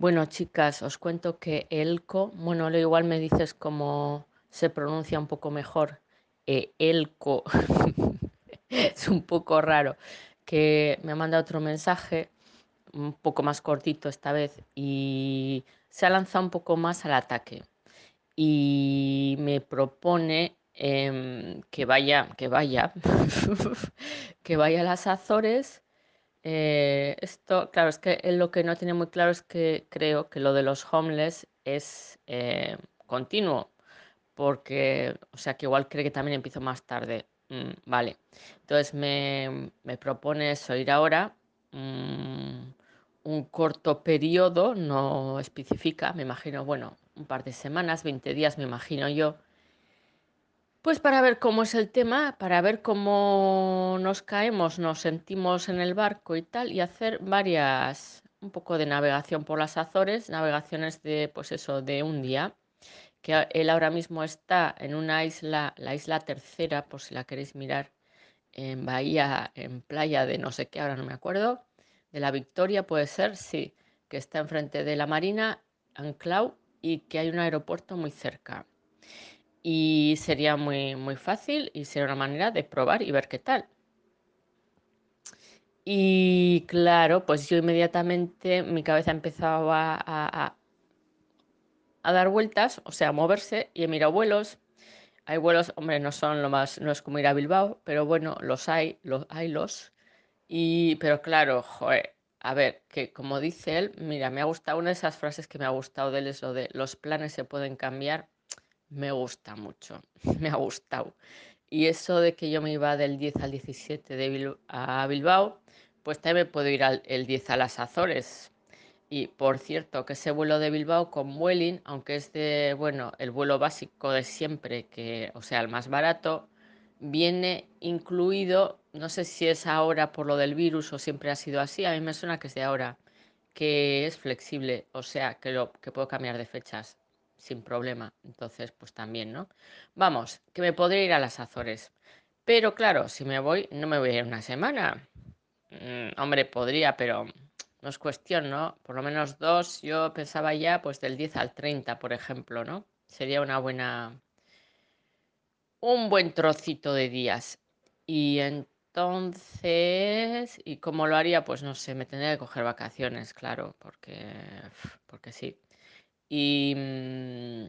Bueno, chicas, os cuento que Elco, bueno, lo igual me dices cómo se pronuncia un poco mejor. Eh, Elco, es un poco raro, que me ha mandado otro mensaje, un poco más cortito esta vez, y se ha lanzado un poco más al ataque. Y me propone em, que vaya, que vaya, que vaya a las Azores eh, esto, claro, es que él lo que no tiene muy claro es que creo que lo de los homeless es eh, continuo, porque, o sea, que igual cree que también empiezo más tarde. Mm, vale, entonces me, me propone eso, ir ahora, mm, un corto periodo, no especifica, me imagino, bueno, un par de semanas, 20 días, me imagino yo pues para ver cómo es el tema, para ver cómo nos caemos, nos sentimos en el barco y tal, y hacer varias, un poco de navegación por las Azores, navegaciones de, pues eso, de un día, que él ahora mismo está en una isla, la isla tercera, por si la queréis mirar, en Bahía, en playa de no sé qué, ahora no me acuerdo, de la Victoria puede ser, sí, que está enfrente de la Marina, Anclau, y que hay un aeropuerto muy cerca y sería muy, muy fácil y sería una manera de probar y ver qué tal. Y claro, pues yo inmediatamente mi cabeza empezaba a, a, dar vueltas, o sea, a moverse y he mirado vuelos. Hay vuelos, hombre, no son lo más, no es como ir a Bilbao, pero bueno, los hay, los hay los. Y, pero claro, joder, a ver, que como dice él, mira, me ha gustado una de esas frases que me ha gustado de él, es lo de los planes se pueden cambiar me gusta mucho, me ha gustado. Y eso de que yo me iba del 10 al 17 de a Bilbao, pues también puedo ir al, el 10 a las Azores. Y por cierto, que ese vuelo de Bilbao con Vueling, aunque es de, bueno, el vuelo básico de siempre, que, o sea, el más barato, viene incluido, no sé si es ahora por lo del virus o siempre ha sido así, a mí me suena que es de ahora, que es flexible, o sea, que, lo, que puedo cambiar de fechas sin problema. Entonces, pues también, ¿no? Vamos, que me podría ir a las Azores. Pero claro, si me voy, no me voy a ir una semana. Mm, hombre, podría, pero no es cuestión, ¿no? Por lo menos dos, yo pensaba ya, pues del 10 al 30, por ejemplo, ¿no? Sería una buena... Un buen trocito de días. Y entonces, ¿y cómo lo haría? Pues no sé, me tendría que coger vacaciones, claro, porque, porque sí y mm,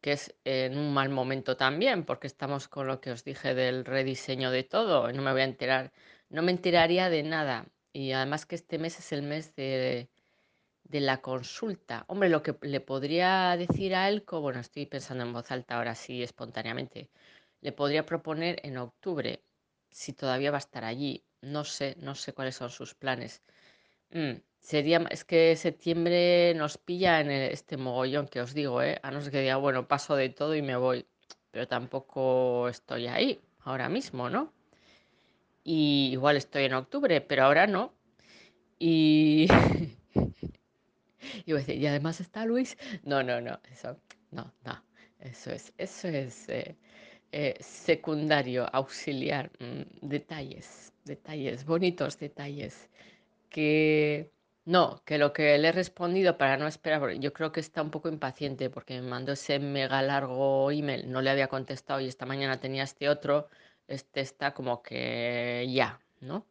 que es en un mal momento también, porque estamos con lo que os dije del rediseño de todo, no me voy a enterar, no me enteraría de nada. Y además que este mes es el mes de, de la consulta. Hombre, lo que le podría decir a Elco, bueno, estoy pensando en voz alta ahora sí, espontáneamente, le podría proponer en octubre, si todavía va a estar allí. No sé, no sé cuáles son sus planes. Mm, sería, es que septiembre nos pilla en este mogollón que os digo, ¿eh? A no ser que diga, bueno, paso de todo y me voy. Pero tampoco estoy ahí ahora mismo, ¿no? Y igual estoy en octubre, pero ahora no. Y. y, y además está Luis. No, no, no, eso. No, no. Eso es, eso es eh, eh, secundario, auxiliar. Mm, detalles, detalles, bonitos detalles que no, que lo que le he respondido para no esperar, yo creo que está un poco impaciente porque me mandó ese mega largo email, no le había contestado y esta mañana tenía este otro, este está como que ya, ¿no?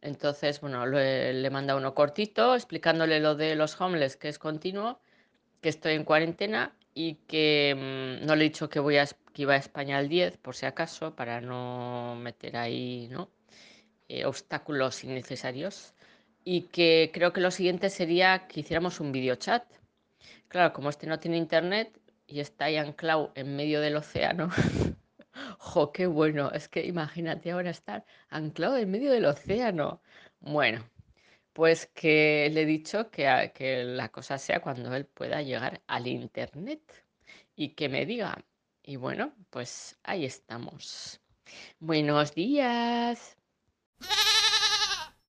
Entonces, bueno, le, manda uno cortito explicándole lo de los homeless, que es continuo, que estoy en cuarentena y que mm, no le he dicho que, voy a, que iba a España al 10, por si acaso, para no meter ahí, ¿no? Eh, obstáculos innecesarios y que creo que lo siguiente sería que hiciéramos un videochat. Claro, como este no tiene internet y está ahí anclado en medio del océano. ¡Jo, qué bueno! Es que imagínate ahora estar anclado en medio del océano. Bueno, pues que le he dicho que, que la cosa sea cuando él pueda llegar al internet y que me diga. Y bueno, pues ahí estamos. Buenos días.